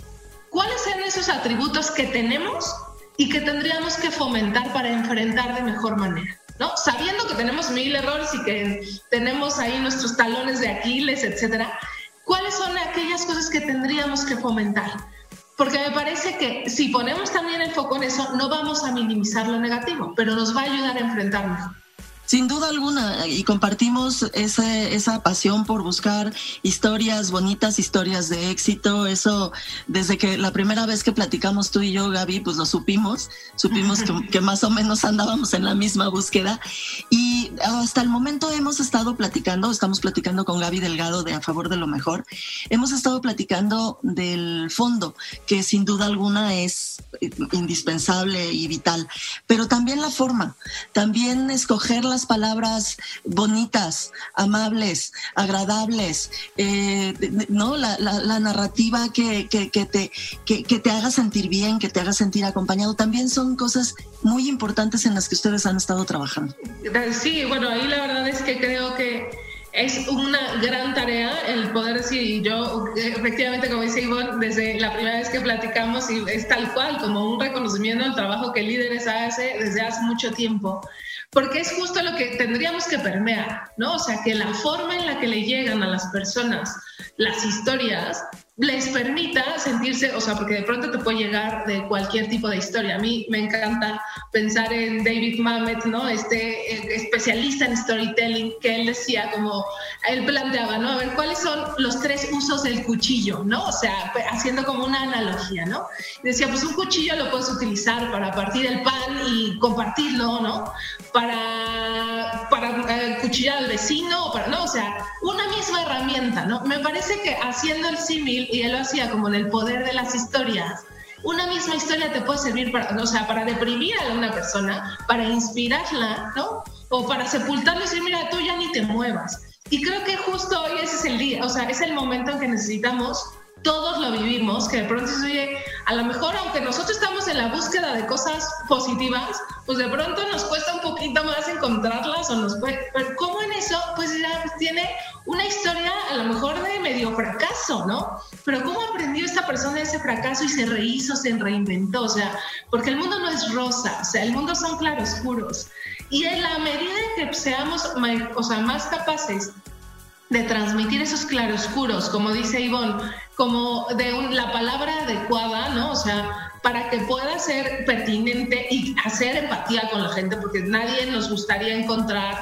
¿Cuáles son esos atributos que tenemos y que tendríamos que fomentar para enfrentar de mejor manera? ¿no? Sabiendo que tenemos mil errores y que tenemos ahí nuestros talones de Aquiles, etcétera, ¿cuáles son aquellas cosas que tendríamos que fomentar? Porque me parece que si ponemos también el foco en eso, no vamos a minimizar lo negativo, pero nos va a ayudar a enfrentar mejor. Sin duda alguna, y compartimos ese, esa pasión por buscar historias bonitas, historias de éxito. Eso, desde que la primera vez que platicamos tú y yo, Gaby, pues lo supimos, supimos que, más o menos andábamos en la misma búsqueda. Y hasta el momento hemos estado platicando, estamos platicando con Gaby Delgado de A Favor de lo Mejor, hemos estado platicando del fondo, que sin duda alguna es indispensable y vital, pero también la forma, también escoger las palabras bonitas, amables, agradables, eh, ¿no? La, narrativa que, que, te, que, te haga sentir bien, que te haga sentir acompañado, también son cosas muy importantes en las que ustedes han estado trabajando. Sí, bueno, ahí la verdad es que creo que es una gran tarea el poder decir, y yo efectivamente, como dice Ivonne, desde la primera vez que platicamos, y es tal cual, como un reconocimiento al trabajo que líderes hace desde hace mucho tiempo, porque es justo lo que tendríamos que permear, ¿no? O sea, que la forma en la que le llegan a las personas las historias les permita sentirse, o sea, porque de pronto te puede llegar de cualquier tipo de historia. A mí me encanta pensar en David Mamet, ¿no? Este especialista en storytelling, que él decía como, él planteaba, ¿no? A ver, ¿cuáles son los tres usos del cuchillo, ¿no? O sea, haciendo como una analogía, ¿no? decía, pues un cuchillo lo puedes utilizar para partir el pan y compartirlo, ¿no? Para, para eh, cuchillar al vecino, para, ¿no? O sea, una misma herramienta, ¿no? Me parece que haciendo el símil y él lo hacía como en el poder de las historias. Una misma historia te puede servir para, o sea, para deprimir a una persona, para inspirarla, ¿no? O para sepultarla y decir, mira, tú ya ni te muevas. Y creo que justo hoy ese es el día, o sea, es el momento en que necesitamos todos lo vivimos, que de pronto se oye, a lo mejor aunque nosotros estamos en la búsqueda de cosas positivas, pues de pronto nos cuesta un poquito más encontrarlas o nos puede, pero ¿cómo en eso? Pues ya tiene una historia a lo mejor de medio fracaso, ¿no? Pero ¿cómo aprendió esta persona ese fracaso y se rehizo, se reinventó? O sea, porque el mundo no es rosa, o sea, el mundo son claroscuros. Y en la medida en que seamos o sea, más capaces de transmitir esos claroscuros, como dice Ivonne, como de la palabra adecuada, ¿no? O sea, para que pueda ser pertinente y hacer empatía con la gente, porque nadie nos gustaría encontrar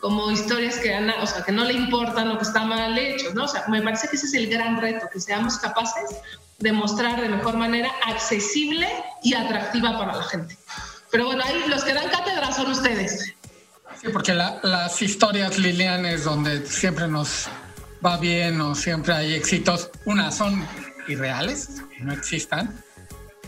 como historias que, o sea, que no le importan lo que está mal hecho, ¿no? O sea, me parece que ese es el gran reto, que seamos capaces de mostrar de mejor manera accesible y atractiva para la gente. Pero bueno, ahí los que dan cátedra son ustedes. Sí, porque las historias, Lilian, es donde siempre nos va bien o siempre hay éxitos. Una, son irreales, no existan,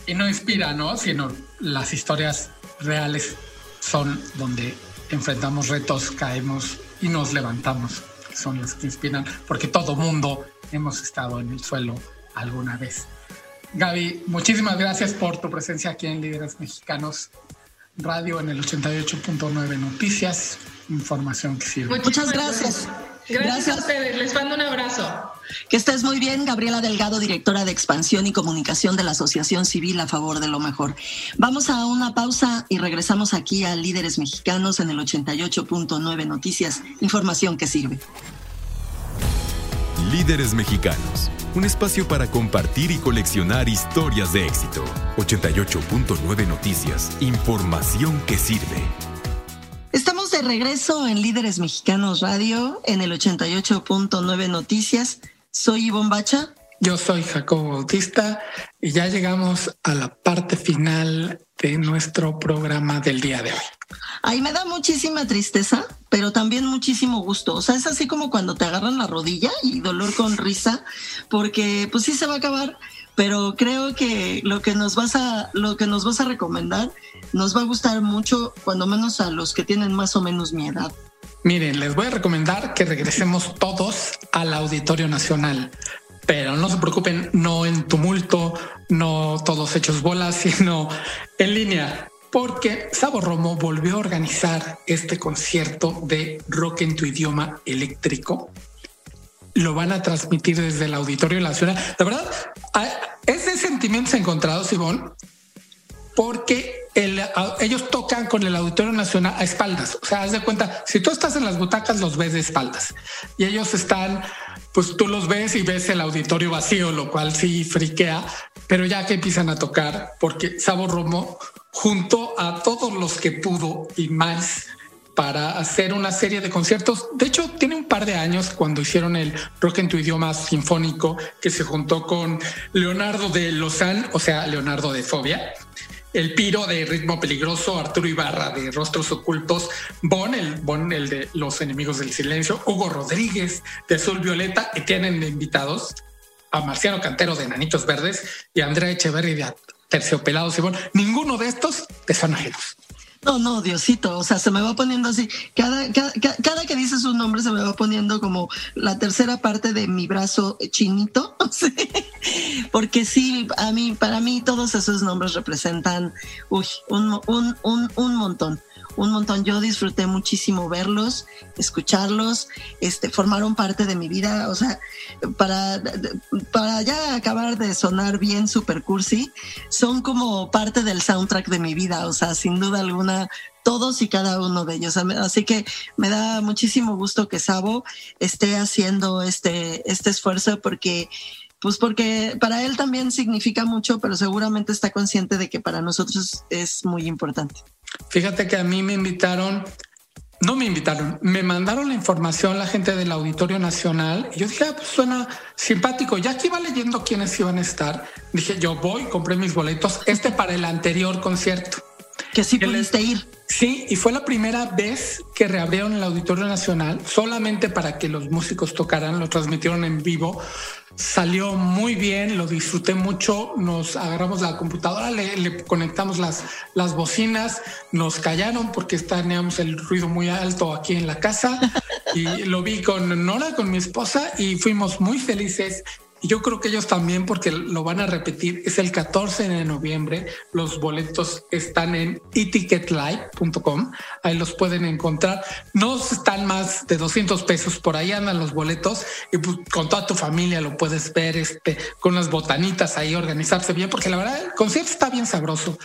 y no inspiran, ¿no? Sino las historias reales son donde enfrentamos retos, caemos y nos levantamos. Son las que inspiran, porque todo mundo hemos estado en el suelo alguna vez. Gaby, muchísimas gracias por tu presencia aquí en Líderes Mexicanos Radio en el 88.9 Noticias, información que sirve. Muchas gracias. Gracias, a ustedes, les mando un abrazo. Que estés muy bien, Gabriela Delgado, directora de Expansión y Comunicación de la Asociación Civil a favor de lo mejor. Vamos a una pausa y regresamos aquí a Líderes Mexicanos en el 88.9 Noticias, información que sirve. Líderes Mexicanos, un espacio para compartir y coleccionar historias de éxito. 88.9 Noticias, información que sirve. Estamos de regreso en Líderes Mexicanos Radio en el 88.9 Noticias. Soy Ivonne Bacha. Yo soy Jacobo Bautista y ya llegamos a la parte final de nuestro programa del día de hoy. Ahí me da muchísima tristeza, pero también muchísimo gusto. O sea, es así como cuando te agarran la rodilla y dolor con risa, porque pues sí se va a acabar, pero creo que lo que nos vas a lo que nos vas a recomendar nos va a gustar mucho, cuando menos a los que tienen más o menos mi edad. Miren, les voy a recomendar que regresemos todos al Auditorio Nacional. Pero no se preocupen, no en tumulto, no todos hechos bolas, sino en línea, porque Sabo Romo volvió a organizar este concierto de rock en tu idioma eléctrico. Lo van a transmitir desde el Auditorio Nacional. La verdad, es de sentimientos encontrados, Ivonne, porque ellos tocan con el Auditorio Nacional a espaldas. O sea, haz de cuenta, si tú estás en las butacas, los ves de espaldas y ellos están, pues tú los ves y ves el auditorio vacío, lo cual sí friquea, pero ya que empiezan a tocar, porque Sabo Romo, junto a todos los que pudo y más, para hacer una serie de conciertos. De hecho, tiene un par de años cuando hicieron el rock en tu idioma sinfónico, que se juntó con Leonardo de Lozán, o sea, Leonardo de Fobia, el Piro de Ritmo Peligroso, Arturo Ibarra de Rostros Ocultos, Bon, el Bon, el de Los Enemigos del Silencio, Hugo Rodríguez de Azul Violeta, y tienen invitados a Marciano Cantero de Nanitos Verdes y Andrea Echeverri de Terciopelados y Bon. Ninguno de estos te son ajenos. No, no, Diosito, o sea, se me va poniendo así. Cada, cada, cada, que dice su nombre se me va poniendo como la tercera parte de mi brazo chinito. Porque sí, a mí, para mí todos esos nombres representan uy, un, un, un, un montón un montón. Yo disfruté muchísimo verlos, escucharlos, este, formaron parte de mi vida. O sea, para, para ya acabar de sonar bien super cursi, son como parte del soundtrack de mi vida. O sea, sin duda alguna, todos y cada uno de ellos. Así que me da muchísimo gusto que Sabo esté haciendo este, este esfuerzo porque pues porque para él también significa mucho, pero seguramente está consciente de que para nosotros es muy importante. Fíjate que a mí me invitaron, no me invitaron, me mandaron la información la gente del Auditorio Nacional. Y yo dije, ah, pues suena simpático. Ya que iba leyendo quiénes iban a estar, dije, yo voy, compré mis boletos, este para el anterior concierto. Que sí pudiste ir. Sí, y fue la primera vez que reabrieron el Auditorio Nacional solamente para que los músicos tocaran, lo transmitieron en vivo. Salió muy bien, lo disfruté mucho. Nos agarramos la computadora, le, conectamos las, las bocinas, nos callaron porque teníamos el ruido muy alto aquí en la casa. Y lo vi con Nora, con mi esposa, y fuimos muy felices yo creo que ellos también, porque lo van a repetir, es el 14 de noviembre. Los boletos están en eticketlive.com. Ahí los pueden encontrar. No están más de 200 pesos. Por ahí andan los boletos y pues, con toda tu familia lo puedes ver este, con las botanitas ahí, organizarse bien, porque la verdad el concierto está bien sabroso.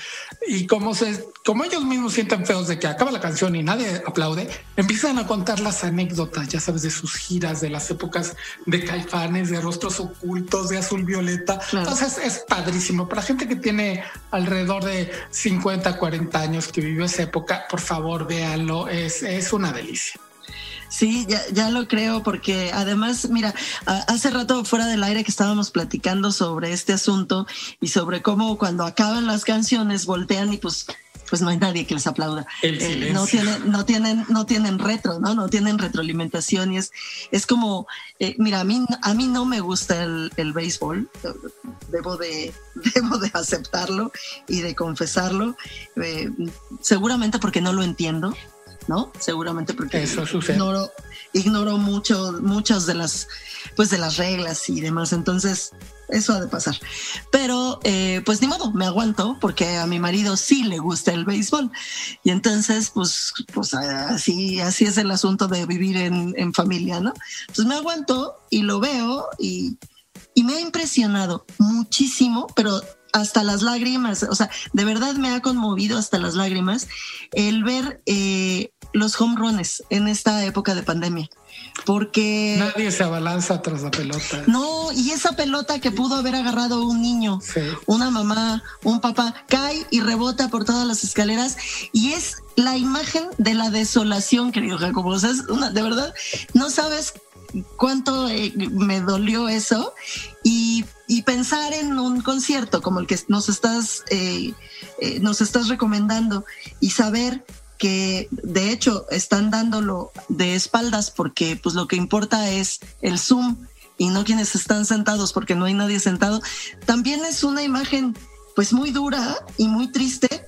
Y como, se, como ellos mismos sienten feos de que acaba la canción y nadie aplaude, empiezan a contar las anécdotas, ya sabes, de sus giras, de las épocas de caifanes, de rostros ocultos de azul violeta. Entonces es padrísimo. Para gente que tiene alrededor de 50, 40 años que vivió esa época, por favor, véanlo. Es, es una delicia. Sí, ya, ya lo creo, porque además, mira, hace rato fuera del aire que estábamos platicando sobre este asunto y sobre cómo cuando acaban las canciones voltean y pues pues no hay nadie que les aplauda. Eh, no tienen, no tienen, no tienen retro, ¿no? No tienen retroalimentación y es, es como, eh, mira, a mí, a mí no me gusta el, el béisbol, debo de, debo de aceptarlo y de confesarlo, eh, seguramente porque no lo entiendo, ¿no? Seguramente porque Eso ignoro, ignoro mucho, muchas de las, pues de las reglas y demás. Entonces, eso ha de pasar. Pero, eh, pues ni modo, me aguanto porque a mi marido sí le gusta el béisbol. Y entonces, pues, pues así, así es el asunto de vivir en, familia, ¿no? Entonces me aguanto y lo veo y, y me ha impresionado muchísimo, pero hasta las lágrimas, o sea, de verdad me ha conmovido hasta las lágrimas el ver eh, los home runs en esta época de pandemia. Porque. Nadie se abalanza tras la pelota. No, y esa pelota que pudo haber agarrado un niño, una mamá, un papá, cae y rebota por todas las escaleras. Y es la imagen de la desolación, querido Jacobo. O sea, es una, de verdad, no sabes cuánto eh, me dolió eso. Y, pensar en un concierto como el que nos estás, eh, eh, nos estás recomendando y saber que de hecho están dándolo de espaldas porque pues lo que importa es el Zoom y no quienes están sentados porque no hay nadie sentado, también es una imagen pues muy dura y muy triste,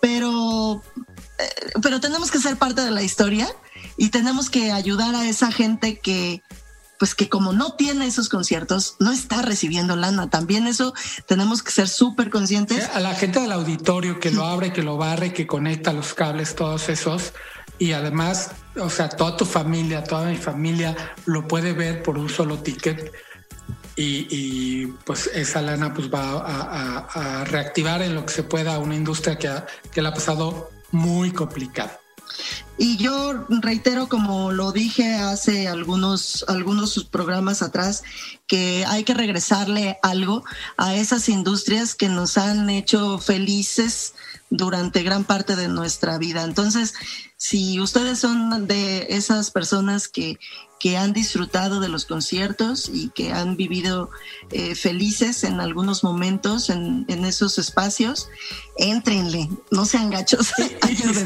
pero, pero tenemos que ser parte de la historia y tenemos que ayudar a esa gente que pues que como no tiene esos conciertos, no está recibiendo lana. También eso tenemos que ser súper conscientes. A la gente del auditorio que lo abre, que lo barre, que conecta los cables, todos esos. Y además, o sea, toda tu familia, toda mi familia lo puede ver por un solo ticket. Y, pues esa lana pues va a, reactivar en lo que se pueda una industria que, que la ha pasado muy complicada. Y yo reitero, como lo dije hace algunos, algunos programas atrás, que hay que regresarle algo a esas industrias que nos han hecho felices durante gran parte de nuestra vida. Entonces, si ustedes son de esas personas que, que han disfrutado de los conciertos y que han vivido eh, felices en algunos momentos en, en, esos espacios, éntrenle, no sean gachos.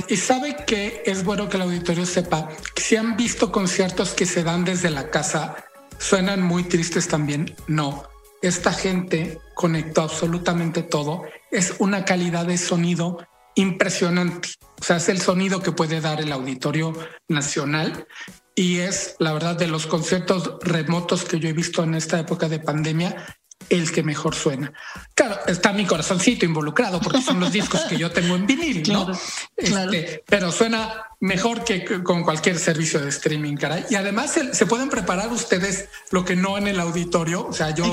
y, y, sabe que es bueno que el auditorio sepa que si han visto conciertos que se dan desde la casa, suenan muy tristes también. No, esta gente conectó absolutamente todo. Es una calidad de sonido impresionante. O sea, es el sonido que puede dar el Auditorio Nacional y es, la verdad, de los conciertos remotos que yo he visto en esta época de pandemia, el que mejor suena. Claro, está mi corazoncito involucrado porque son los discos que yo tengo en vinil, ¿no? Este, pero suena mejor que con cualquier servicio de streaming, caray. Y además se, pueden preparar ustedes lo que no en el auditorio. O sea, yo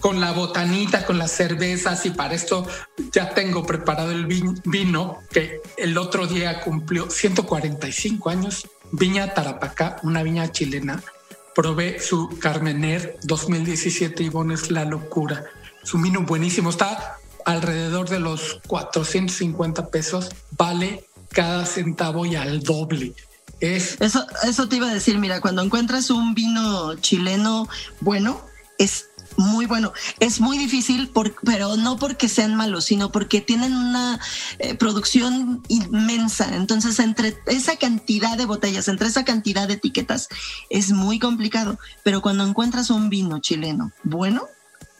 con la botanita, con las cervezas y para esto ya tengo preparado el vino que el otro día cumplió 145 años. Viña Tarapacá, una viña chilena probé su Carmener 2017 y es la locura. Su vino buenísimo, está alrededor de los 450 pesos, vale cada centavo y al doble. Es... Eso, eso te iba a decir, mira, cuando encuentras un vino chileno bueno, es muy bueno. Es muy difícil, pero no porque sean malos, sino porque tienen una eh, producción inmensa. Entonces, entre esa cantidad de botellas, entre esa cantidad de etiquetas, es muy complicado. Pero cuando encuentras un vino chileno bueno,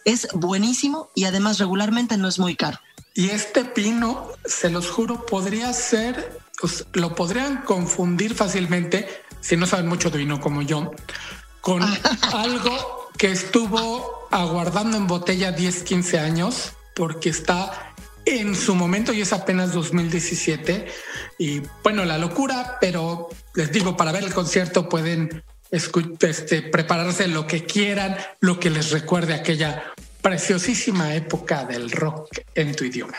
es buenísimo y además regularmente no es muy caro. Y este vino, se los juro, podría ser, pues, lo podrían confundir fácilmente, si no saben mucho de vino como yo, con algo que estuvo aguardando en botella 10, 15 años, porque está en su momento y es apenas 2017. Y bueno, la locura, pero les digo, para ver el concierto pueden este, prepararse lo que quieran, lo que les recuerde aquella preciosísima época del rock en tu idioma.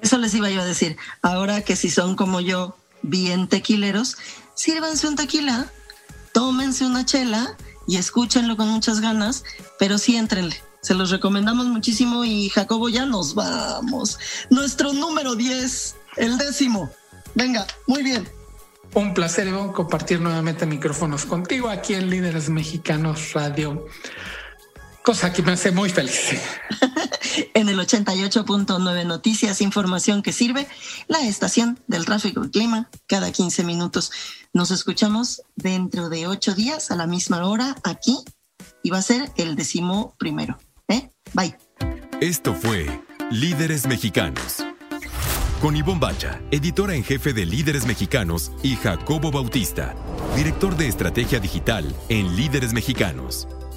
Eso les iba yo a decir. Ahora que si son como yo, bien tequileros, sírvanse un tequila, tómense una chela y escúchenlo con muchas ganas, pero sí entrenle. Se los recomendamos muchísimo y Jacobo, ya nos vamos. Nuestro número 10, el décimo. Venga, muy bien. Un placer, compartir nuevamente micrófonos contigo aquí en Líderes Mexicanos Radio cosa que me hace muy feliz. en el 88.9 Noticias, información que sirve, la estación del tráfico y clima, cada 15 minutos. Nos escuchamos dentro de ocho días a la misma hora aquí y va a ser el décimo primero. ¿eh? Bye. Esto fue Líderes Mexicanos. Con Ivonne Bacha, editora en jefe de Líderes Mexicanos, y Jacobo Bautista, director de estrategia digital en Líderes Mexicanos.